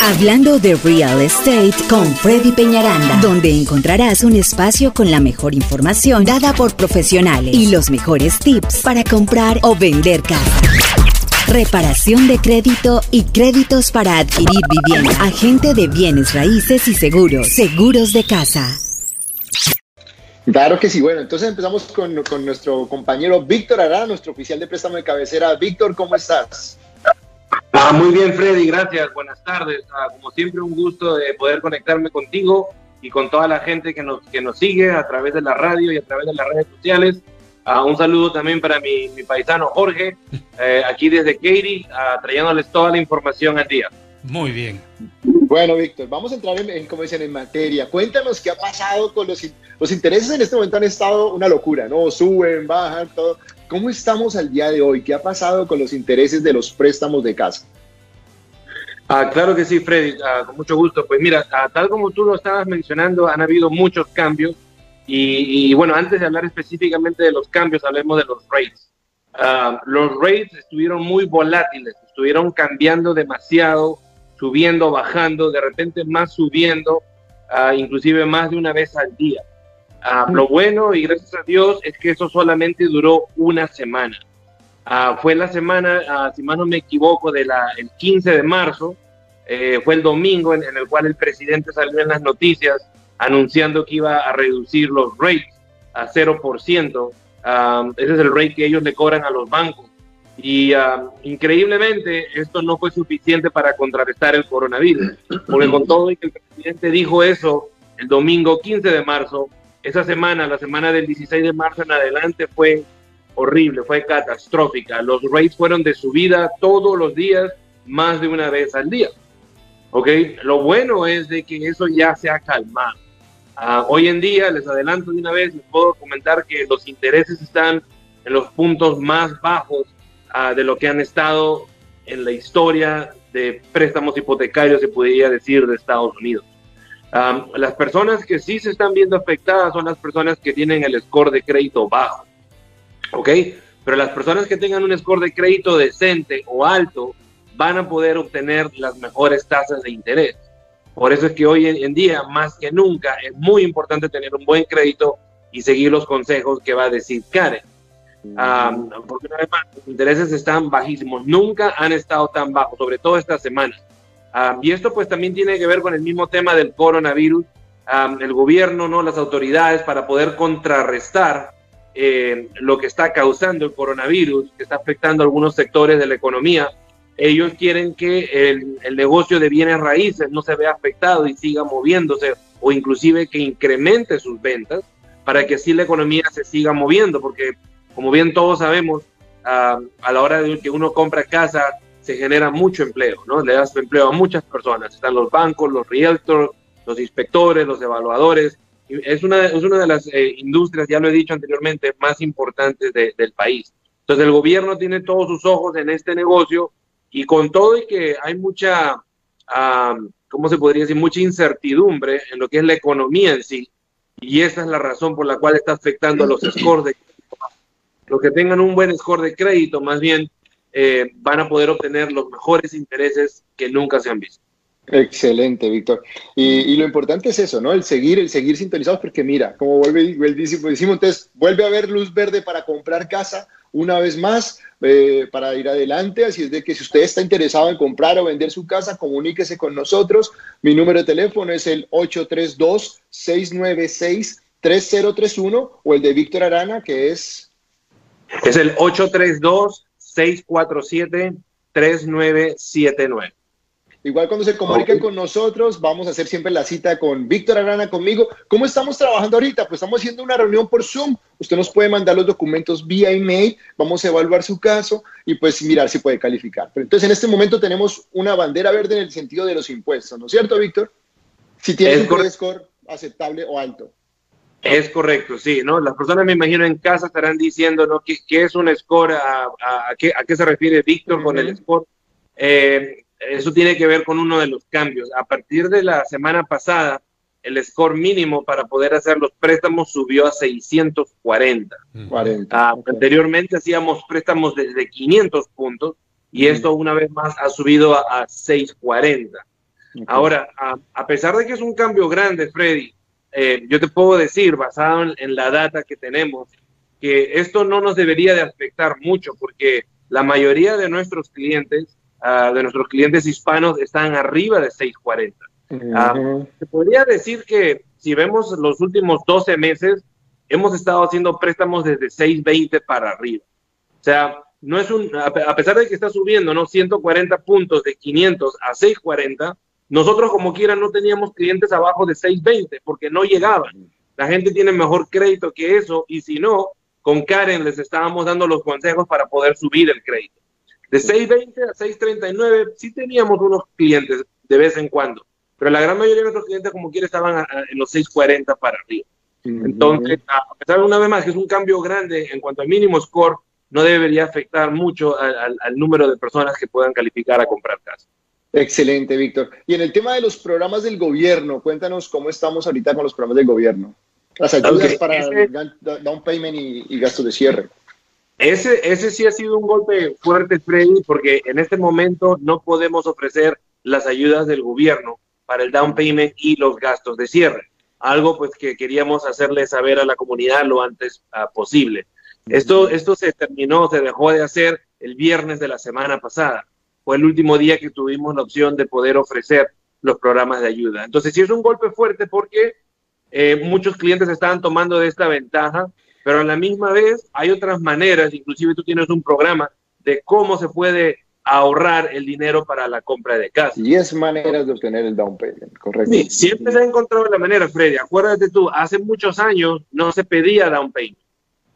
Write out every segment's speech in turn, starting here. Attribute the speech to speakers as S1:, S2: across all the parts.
S1: Hablando de real estate con Freddy Peñaranda, donde encontrarás un espacio con la mejor información dada por profesionales y los mejores tips para comprar o vender casa. Reparación de crédito y créditos para adquirir vivienda. Agente de bienes raíces y seguros. Seguros de casa.
S2: Claro que sí. Bueno, entonces empezamos con, con nuestro compañero Víctor Arana, nuestro oficial de préstamo de cabecera. Víctor, ¿cómo estás?
S3: Ah, muy bien, Freddy, gracias. Buenas tardes. Ah, como siempre, un gusto de poder conectarme contigo y con toda la gente que nos, que nos sigue a través de la radio y a través de las redes sociales. Ah, un saludo también para mi, mi paisano Jorge, eh, aquí desde Katy, ah, trayéndoles toda la información al día.
S4: Muy bien.
S2: Bueno, Víctor, vamos a entrar en, como dicen, en materia. Cuéntanos qué ha pasado con los, los intereses en este momento han estado una locura, ¿no? Suben, bajan, todo. ¿Cómo estamos al día de hoy? ¿Qué ha pasado con los intereses de los préstamos de casa?
S3: Ah, claro que sí, Freddy, ah, con mucho gusto. Pues mira, ah, tal como tú lo estabas mencionando, han habido muchos cambios. Y, bueno, antes de hablar específicamente de los cambios, hablemos de los rates. Ah, los rates estuvieron muy volátiles, estuvieron cambiando demasiado, subiendo, bajando, de repente más subiendo, inclusive más de una vez al día. lo bueno y gracias a Dios es que eso solamente duró una semana. Fue la semana, si más no me equivoco, del 15 de marzo, eh, fue el domingo en, el cual el presidente salió en las noticias anunciando que iba a reducir los rates a 0%. Ah, ese es el rate que ellos le cobran a los bancos. Y increíblemente esto no fue suficiente para contrarrestar el coronavirus, porque con todo y que el presidente dijo eso el domingo 15 de marzo, esa semana, la semana del 16 de marzo en adelante fue horrible, fue catastrófica. Los rates fueron de subida todos los días, más de una vez al día. ¿Ok? Lo bueno es de que eso ya se ha calmado. Ah, hoy en día, les adelanto de una vez, les puedo comentar que los intereses están en los puntos más bajos ah, de lo que han estado en la historia de préstamos hipotecarios, se podría decir, de Estados Unidos. Ah, las personas que sí se están viendo afectadas son las personas que tienen el score de crédito bajo. ¿ok? Pero las personas que tengan un score de crédito decente o alto van a poder obtener las mejores tasas de interés. Por eso es que hoy en día, más que nunca, es muy importante tener un buen crédito y seguir los consejos que va a decir Karen. porque una vez más, los intereses están bajísimos, nunca han estado tan bajos, sobre todo esta semana. y esto pues también tiene que ver con el mismo tema del coronavirus. el gobierno, no las autoridades, para poder contrarrestar eh, lo que está causando el coronavirus, que está afectando a algunos sectores de la economía. Ellos quieren que el, el, negocio de bienes raíces no se vea afectado y siga moviéndose o inclusive que incremente sus ventas para que así la economía se siga moviendo, porque como bien todos sabemos, a la hora de que uno compra casa se genera mucho empleo, ¿no? Le das empleo a muchas personas, están los bancos, los realtors, los inspectores, los evaluadores, es una, es una de las eh, industrias, ya lo he dicho anteriormente, más importantes del país. Entonces el gobierno tiene todos sus ojos en este negocio y con todo y que hay mucha, ¿cómo se podría decir? Mucha incertidumbre en lo que es la economía en sí. Y esa es la razón por la cual está afectando a los scores de crédito. Los que tengan un buen score de crédito, más bien, eh, van a poder obtener los mejores intereses que nunca se han visto.
S2: Excelente, Víctor. Y, lo importante es eso, ¿no? El seguir, el seguir sintonizados, porque mira, como vuelve, decimos, entonces, vuelve a haber luz verde para comprar casa una vez más, eh, para ir adelante. Así es de que si usted está interesado en comprar o vender su casa, comuníquese con nosotros. Mi número de teléfono es el 832-696-3031 o el de Víctor Arana, que es...
S3: Es el 832-647-3979.
S2: Igual cuando se comuniquen con nosotros, vamos a hacer siempre la cita con Víctor Arana conmigo. ¿Cómo estamos trabajando ahorita? Pues estamos haciendo una reunión por Zoom. Usted nos puede mandar los documentos vía email, vamos a evaluar su caso y pues mirar si puede calificar. Pero entonces en este momento tenemos una bandera verde en el sentido de los impuestos, ¿no es cierto, Víctor? Si tiene un score aceptable o alto.
S3: Es correcto, sí, ¿no? Las personas me imagino en casa estarán diciendo, ¿no? ¿Qué, qué es un score? ¿A, a, qué, a qué, se refiere Víctor con el score? Eh, eso tiene que ver con uno de los cambios. A partir de la semana pasada, el score mínimo para poder hacer los préstamos subió a 640. 40. Ah, anteriormente hacíamos préstamos desde 500 puntos y esto una vez más ha subido a, 640. Ahora, a, pesar de que es un cambio grande, Freddy, eh, yo te puedo decir, basado en, la data que tenemos, que esto no nos debería de afectar mucho porque la mayoría de nuestros clientes, ah, de nuestros clientes hispanos, están arriba de 640. Ah, se podría decir que si vemos los últimos 12 meses, hemos estado haciendo préstamos desde 620 para arriba. O sea, no es un, a pesar de que está subiendo, ¿no? 140 puntos de 500 a 640, nosotros como quiera no teníamos clientes abajo de 620 porque no llegaban. La gente tiene mejor crédito que eso y si no, con Karen les estábamos dando los consejos para poder subir el crédito. De 620 a 639 sí teníamos unos clientes de vez en cuando, pero la gran mayoría de nuestros clientes como quiera estaban en los 640 para arriba. Entonces, a pesar de una vez más que es un cambio grande en cuanto al mínimo score, no debería afectar mucho al, número de personas que puedan calificar a comprar casa.
S2: Excelente, Víctor. Y en el tema de los programas del gobierno, cuéntanos cómo estamos ahorita con los programas del gobierno. Las ayudas para down payment y, gastos de cierre.
S3: Ese, ese sí ha sido un golpe fuerte, Freddy, porque en este momento no podemos ofrecer las ayudas del gobierno para el down payment y los gastos de cierre. Algo pues que queríamos hacerle saber a la comunidad lo antes ah, posible. Esto, esto se terminó, se dejó de hacer el viernes de la semana pasada. Fue el último día que tuvimos la opción de poder ofrecer los programas de ayuda. Entonces, sí es un golpe fuerte porque eh, muchos clientes estaban tomando de esta ventaja, pero a la misma vez hay otras maneras, inclusive tú tienes un programa de cómo se puede ahorrar el dinero para la compra de casa.
S2: Y es maneras de obtener el down payment, correcto.
S3: Sí, siempre se ha encontrado la manera, Freddy. Acuérdate tú, hace muchos años no se pedía down payment.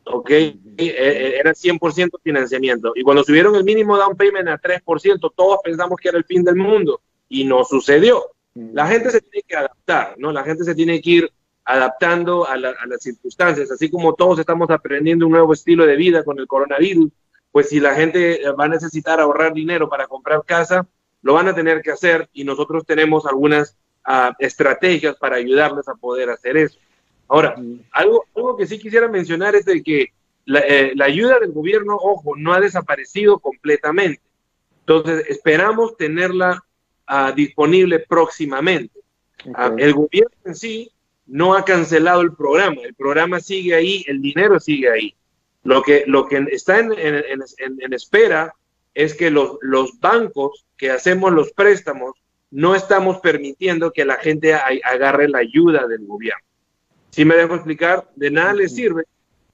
S3: ¿ok? E, e, era 100% financiamiento. Y cuando subieron el mínimo down payment a 3%, todos pensamos que era el fin del mundo y no sucedió. La gente se tiene que adaptar, ¿no? La gente se tiene que ir adaptando a, las circunstancias, así como todos estamos aprendiendo un nuevo estilo de vida con el coronavirus, pues si la gente va a necesitar ahorrar dinero para comprar casa, lo van a tener que hacer y nosotros tenemos algunas ah, estrategias para ayudarles a poder hacer eso. Ahora, algo, algo que sí quisiera mencionar es de que la, eh, ayuda del gobierno, ojo, no ha desaparecido completamente. Entonces, esperamos tenerla ah, disponible próximamente. Ah, el gobierno en sí no ha cancelado el programa, el programa sigue ahí, el dinero sigue ahí. Lo que, lo que está en, en, espera es que los, los, bancos que hacemos los préstamos no estamos permitiendo que la gente agarre la ayuda del gobierno. Si me dejo explicar, de nada le sirve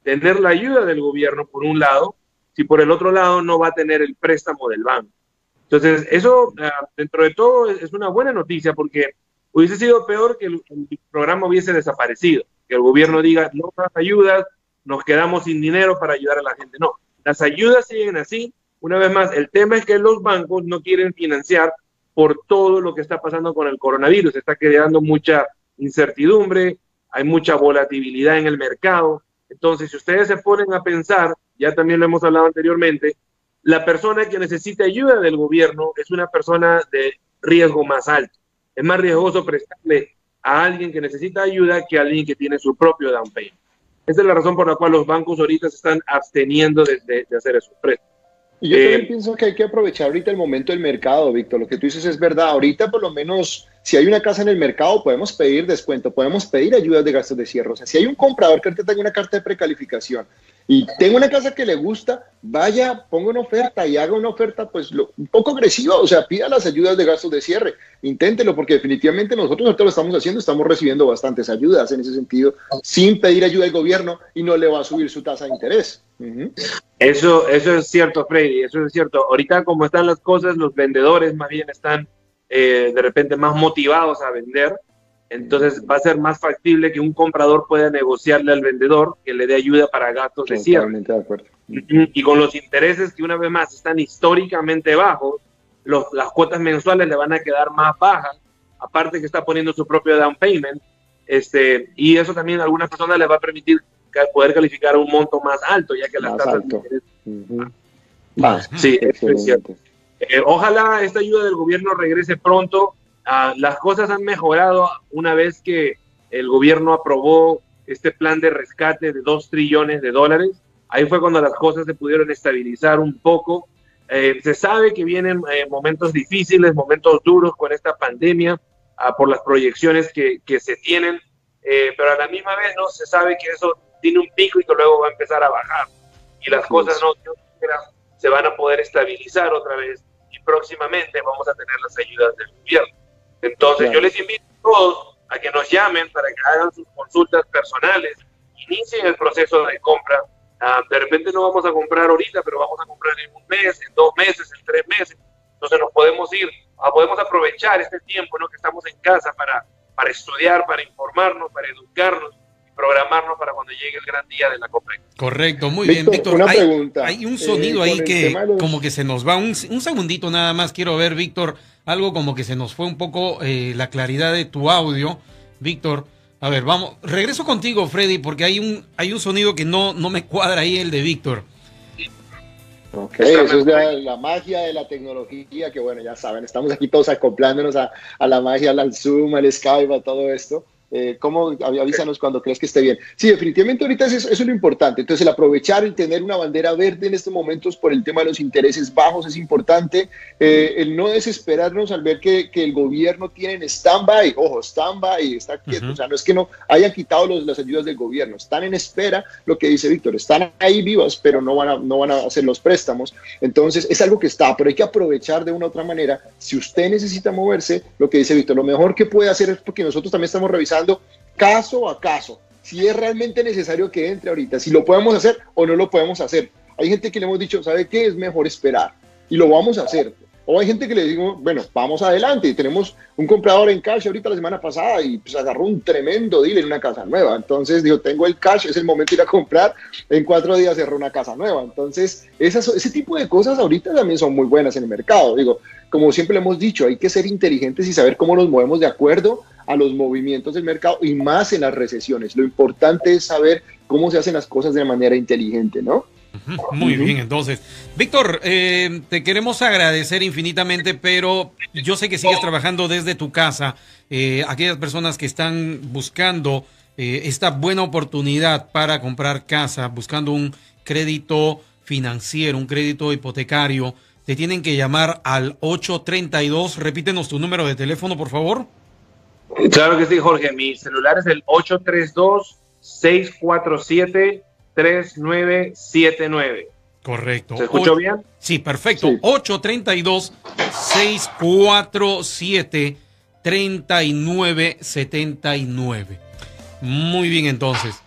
S3: tener la ayuda del gobierno por un lado, si por el otro lado no va a tener el préstamo del banco. Entonces, eso ah, dentro de todo es una buena noticia porque hubiese sido peor que el, programa hubiese desaparecido, que el gobierno diga, no más ayudas, nos quedamos sin dinero para ayudar a la gente. No, las ayudas siguen así. Una vez más, el tema es que los bancos no quieren financiar por todo lo que está pasando con el coronavirus. Está creando mucha incertidumbre, hay mucha volatilidad en el mercado. Entonces, si ustedes se ponen a pensar, ya también lo hemos hablado anteriormente, la persona que necesita ayuda del gobierno es una persona de riesgo más alto. Es más riesgoso prestarle a alguien que necesita ayuda que a alguien que tiene su propio down payment. Esa es la razón por la cual los bancos ahorita se están absteniendo de, de, hacer esos préstamos.
S2: Y yo también eh, pienso que hay que aprovechar ahorita el momento del mercado, Víctor. Lo que tú dices es verdad. Ahorita, por lo menos, si hay una casa en el mercado, podemos pedir descuento, podemos pedir ayudas de gastos de cierre. O sea, si hay un comprador que ahorita tenga una carta de precalificación y tengo una casa que le gusta, vaya, ponga una oferta y haga una oferta pues un poco agresiva, o sea, pida las ayudas de gastos de cierre, inténtelo porque definitivamente nosotros ahorita lo estamos haciendo, estamos recibiendo bastantes ayudas en ese sentido, sin pedir ayuda del gobierno y no le va a subir su tasa de interés.
S3: Eso, eso es cierto, Freddy, eso es cierto. Ahorita como están las cosas, los vendedores más bien están eh, de repente más motivados a vender entonces va a ser más factible que un comprador pueda negociarle al vendedor que le dé ayuda para gastos de cierre. Y con los intereses que una vez más están históricamente bajos, las cuotas mensuales le van a quedar más bajas, aparte que está poniendo su propio down payment, este, y eso también a algunas personas les va a permitir poder calificar un monto más alto, ya que las tasas de interés... Sí, es cierto. Eh, ojalá esta ayuda del gobierno regrese pronto Ah, las cosas han mejorado una vez que el gobierno aprobó este plan de rescate de 2 trillones de dólares. Ahí fue cuando las cosas se pudieron estabilizar un poco. Eh, se sabe que vienen eh, momentos difíciles, momentos duros con esta pandemia, ah, por las proyecciones que, que se tienen, eh, pero a la misma vez no se sabe que eso tiene un pico y que luego va a empezar a bajar y las cosas no se van a poder estabilizar otra vez y próximamente vamos a tener las ayudas del gobierno. Entonces yo les invito a todos a que nos llamen para que hagan sus consultas personales, inicien el proceso de compra. Ah, de repente no vamos a comprar ahorita, pero vamos a comprar en un mes, en dos meses, en tres meses. Entonces nos podemos ir, ah, podemos aprovechar este tiempo ¿no? que estamos en casa para, para estudiar, para informarnos, para educarnos programarnos para cuando llegue el gran día de la compra.
S4: Correcto, muy bien, Víctor.
S2: Una
S4: hay,
S2: pregunta.
S4: hay un sonido
S2: Eh,
S4: ahí que
S2: de
S4: como que se nos va. Un, un segundito nada más quiero ver, Víctor, algo como que se nos fue un poco eh, la claridad de tu audio. Víctor, a ver, vamos, regreso contigo, Freddy, porque hay un, hay un sonido que no, no me cuadra ahí el de Víctor.
S2: Ok, eso es la, la magia de la tecnología, que bueno, ya saben, estamos aquí todos acoplándonos a, a la magia, al Zoom, al Skype, a todo esto. Eh, ¿Cómo? Avísanos cuando crees que esté bien. Sí, definitivamente ahorita eso, eso es lo importante. Entonces, el aprovechar, el tener una bandera verde en estos momentos por el tema de los intereses bajos es importante. Eh, el no desesperarnos al ver que, que el gobierno tiene en stand-by, ojo, stand-by, está quieto.
S4: Ujú.
S2: O sea, no es que no hayan quitado los- las ayudas del gobierno, están en espera, lo que dice Víctor, están ahí vivas, pero no van, a, no van a hacer los préstamos. Entonces, es algo que está, pero hay que aprovechar de una u otra manera. Si usted necesita moverse, lo que dice Víctor, lo mejor que puede hacer es porque nosotros también estamos revisando caso a caso, si es realmente necesario que entre ahorita, si lo podemos hacer o no lo podemos hacer. Hay gente que le hemos dicho, ¿sabe qué? Es mejor esperar y lo vamos a hacer. O hay gente que le digo, bueno, vamos adelante. Tenemos un comprador en cash ahorita la semana pasada y pues agarró un tremendo deal en una casa nueva. Entonces dijo, tengo el cash, es el momento de ir a comprar. En cuatro días cerró una casa nueva. Entonces, ese tipo de cosas ahorita también son muy buenas en el mercado. Digo, como siempre le hemos dicho, hay que ser inteligentes y saber cómo nos movemos de acuerdo a los movimientos del mercado y más en las recesiones. Lo importante es saber cómo se hacen las cosas de manera inteligente, ¿no?
S4: Muy bien, entonces. Víctor, eh, te queremos agradecer infinitamente, pero yo sé que sigues trabajando desde tu casa. Eh, aquellas personas que están buscando eh, esta buena oportunidad para comprar casa, buscando un crédito financiero, un crédito hipotecario, te tienen que llamar al 832. Repítenos tu número de teléfono, por favor.
S3: Claro que sí, Jorge. Mi celular es el 832-647-3979.
S4: Correcto.
S3: ¿Se escuchó
S4: O-
S3: bien?
S4: Sí, perfecto.
S2: Sí.
S4: 832-647-3979. Muy bien, entonces.